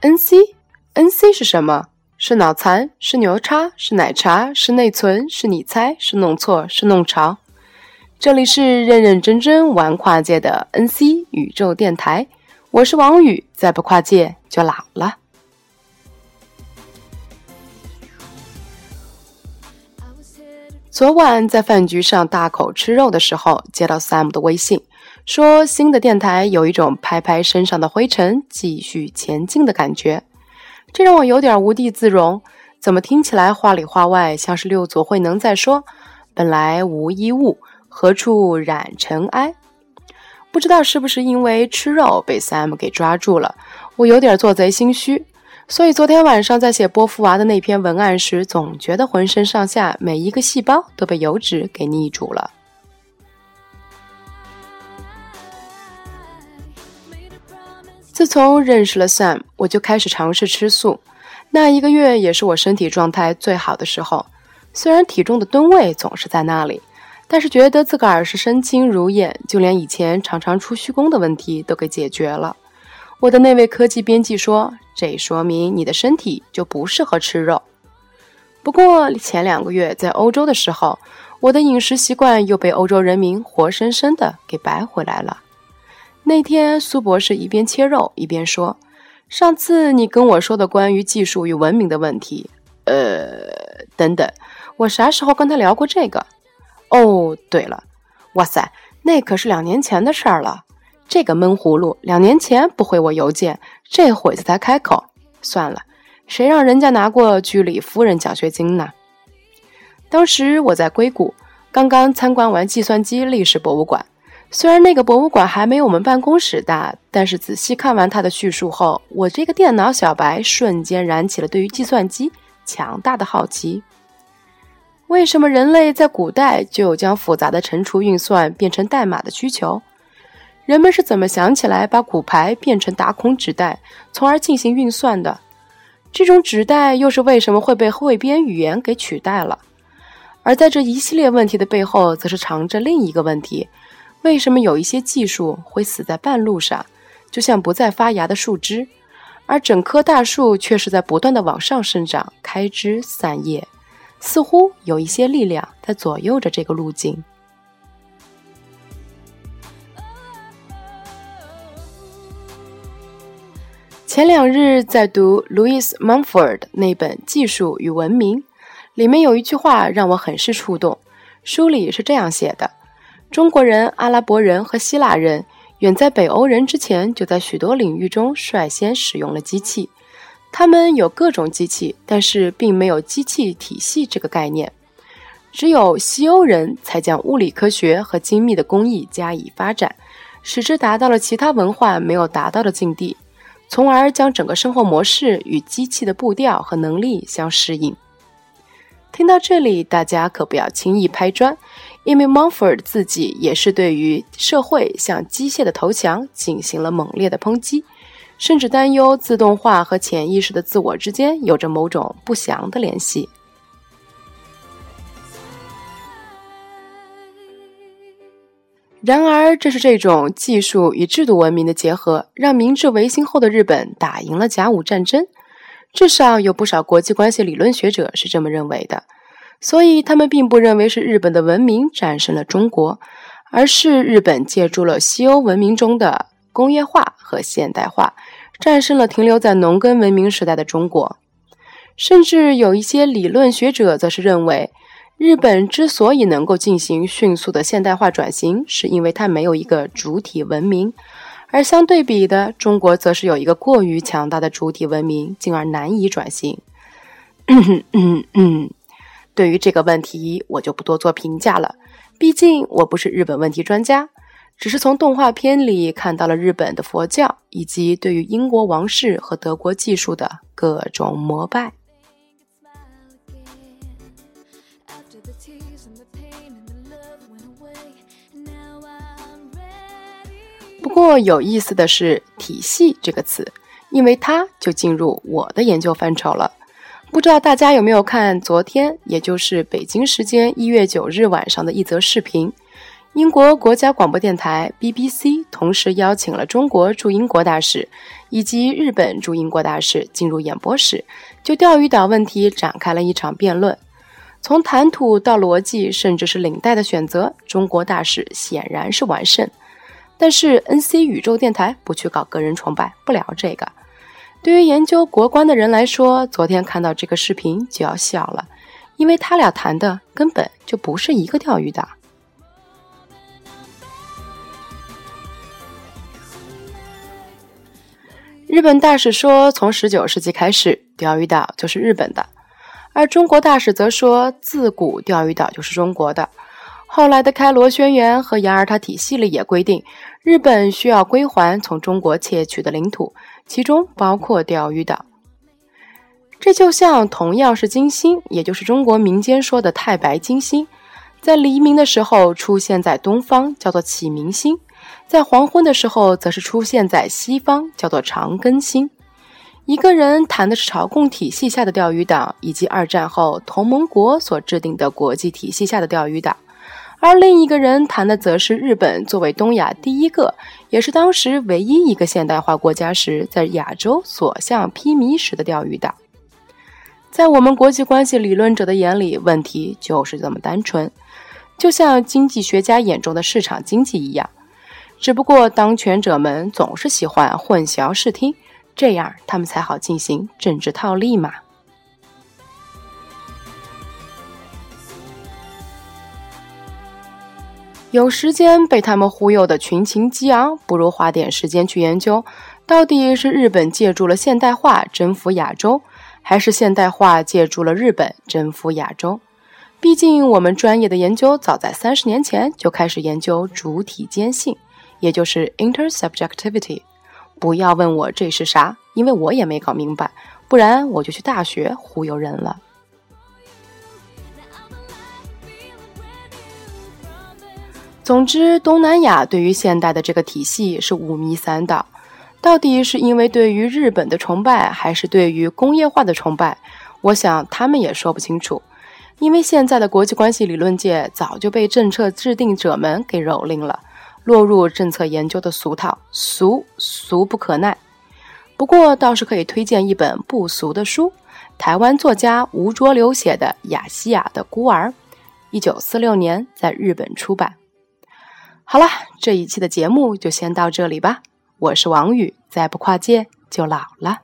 NC，NC 是什么？是脑残？是牛叉？是奶茶？是内存？是你猜？是弄错？是弄潮？这里是认认真真玩跨界的 NC 宇宙电台，我是王宇，再不跨界就老了。昨晚在饭局上大口吃肉的时候，接到 Sam 的微信，说新的电台有一种拍拍身上的灰尘，继续前进的感觉，这让我有点无地自容。怎么听起来话里话外像是六祖慧能在说：“本来无一物，何处染尘埃？”不知道是不是因为吃肉被 Sam 给抓住了，我有点做贼心虚。所以昨天晚上在写波伏娃的那篇文案时，总觉得浑身上下每一个细胞都被油脂给腻住了。自从认识了 Sam，我就开始尝试吃素。那一个月也是我身体状态最好的时候。虽然体重的吨位总是在那里，但是觉得自个儿是身轻如燕，就连以前常常出虚宫的问题都给解决了。我的那位科技编辑说：“这说明你的身体就不适合吃肉。”不过前两个月在欧洲的时候，我的饮食习惯又被欧洲人民活生生的给掰回来了。那天苏博士一边切肉一边说：“上次你跟我说的关于技术与文明的问题，呃，等等，我啥时候跟他聊过这个？哦，对了，哇塞，那可是两年前的事儿了。”这个闷葫芦两年前不回我邮件，这会子才开口。算了，谁让人家拿过居里夫人奖学金呢？当时我在硅谷，刚刚参观完计算机历史博物馆。虽然那个博物馆还没有我们办公室大，但是仔细看完他的叙述后，我这个电脑小白瞬间燃起了对于计算机强大的好奇。为什么人类在古代就有将复杂的乘除运算变成代码的需求？人们是怎么想起来把骨牌变成打孔纸带，从而进行运算的？这种纸带又是为什么会被汇编语言给取代了？而在这一系列问题的背后，则是藏着另一个问题：为什么有一些技术会死在半路上，就像不再发芽的树枝，而整棵大树却是在不断的往上生长、开枝散叶？似乎有一些力量在左右着这个路径。前两日在读 Louis Mumford 那本《技术与文明》，里面有一句话让我很是触动。书里是这样写的：中国人、阿拉伯人和希腊人远在北欧人之前，就在许多领域中率先使用了机器。他们有各种机器，但是并没有机器体系这个概念。只有西欧人才将物理科学和精密的工艺加以发展，使之达到了其他文化没有达到的境地。从而将整个生活模式与机器的步调和能力相适应。听到这里，大家可不要轻易拍砖，因为 Mumford 自己也是对于社会向机械的投降进行了猛烈的抨击，甚至担忧自动化和潜意识的自我之间有着某种不祥的联系。然而，正是这种技术与制度文明的结合，让明治维新后的日本打赢了甲午战争。至少有不少国际关系理论学者是这么认为的。所以，他们并不认为是日本的文明战胜了中国，而是日本借助了西欧文明中的工业化和现代化，战胜了停留在农耕文明时代的中国。甚至有一些理论学者则是认为。日本之所以能够进行迅速的现代化转型，是因为它没有一个主体文明，而相对比的，中国则是有一个过于强大的主体文明，进而难以转型。对于这个问题，我就不多做评价了，毕竟我不是日本问题专家，只是从动画片里看到了日本的佛教，以及对于英国王室和德国技术的各种膜拜。不过有意思的是“体系”这个词，因为它就进入我的研究范畴了。不知道大家有没有看昨天，也就是北京时间一月九日晚上的一则视频？英国国家广播电台 BBC 同时邀请了中国驻英国大使以及日本驻英国大使进入演播室，就钓鱼岛问题展开了一场辩论。从谈吐到逻辑，甚至是领带的选择，中国大使显然是完胜。但是 NC 宇宙电台不去搞个人崇拜，不聊这个。对于研究国关的人来说，昨天看到这个视频就要笑了，因为他俩谈的根本就不是一个钓鱼岛。日本大使说，从十九世纪开始，钓鱼岛就是日本的；而中国大使则说，自古钓鱼岛就是中国的。后来的开罗宣言和雅尔塔体系里也规定，日本需要归还从中国窃取的领土，其中包括钓鱼岛。这就像同样是金星，也就是中国民间说的太白金星，在黎明的时候出现在东方，叫做启明星；在黄昏的时候，则是出现在西方，叫做长庚星。一个人谈的是朝贡体系下的钓鱼岛，以及二战后同盟国所制定的国际体系下的钓鱼岛。而另一个人谈的则是日本作为东亚第一个，也是当时唯一一个现代化国家时，在亚洲所向披靡时的钓鱼岛。在我们国际关系理论者的眼里，问题就是这么单纯，就像经济学家眼中的市场经济一样。只不过当权者们总是喜欢混淆视听，这样他们才好进行政治套利嘛。有时间被他们忽悠的群情激昂，不如花点时间去研究，到底是日本借助了现代化征服亚洲，还是现代化借助了日本征服亚洲？毕竟我们专业的研究早在三十年前就开始研究主体间性，也就是 intersubjectivity。不要问我这是啥，因为我也没搞明白，不然我就去大学忽悠人了。总之，东南亚对于现代的这个体系是五迷三道，到底是因为对于日本的崇拜，还是对于工业化的崇拜？我想他们也说不清楚，因为现在的国际关系理论界早就被政策制定者们给蹂躏了，落入政策研究的俗套，俗俗不可耐。不过倒是可以推荐一本不俗的书，台湾作家吴浊流写的《亚细亚的孤儿》，一九四六年在日本出版。好了，这一期的节目就先到这里吧。我是王宇，再不跨界就老了。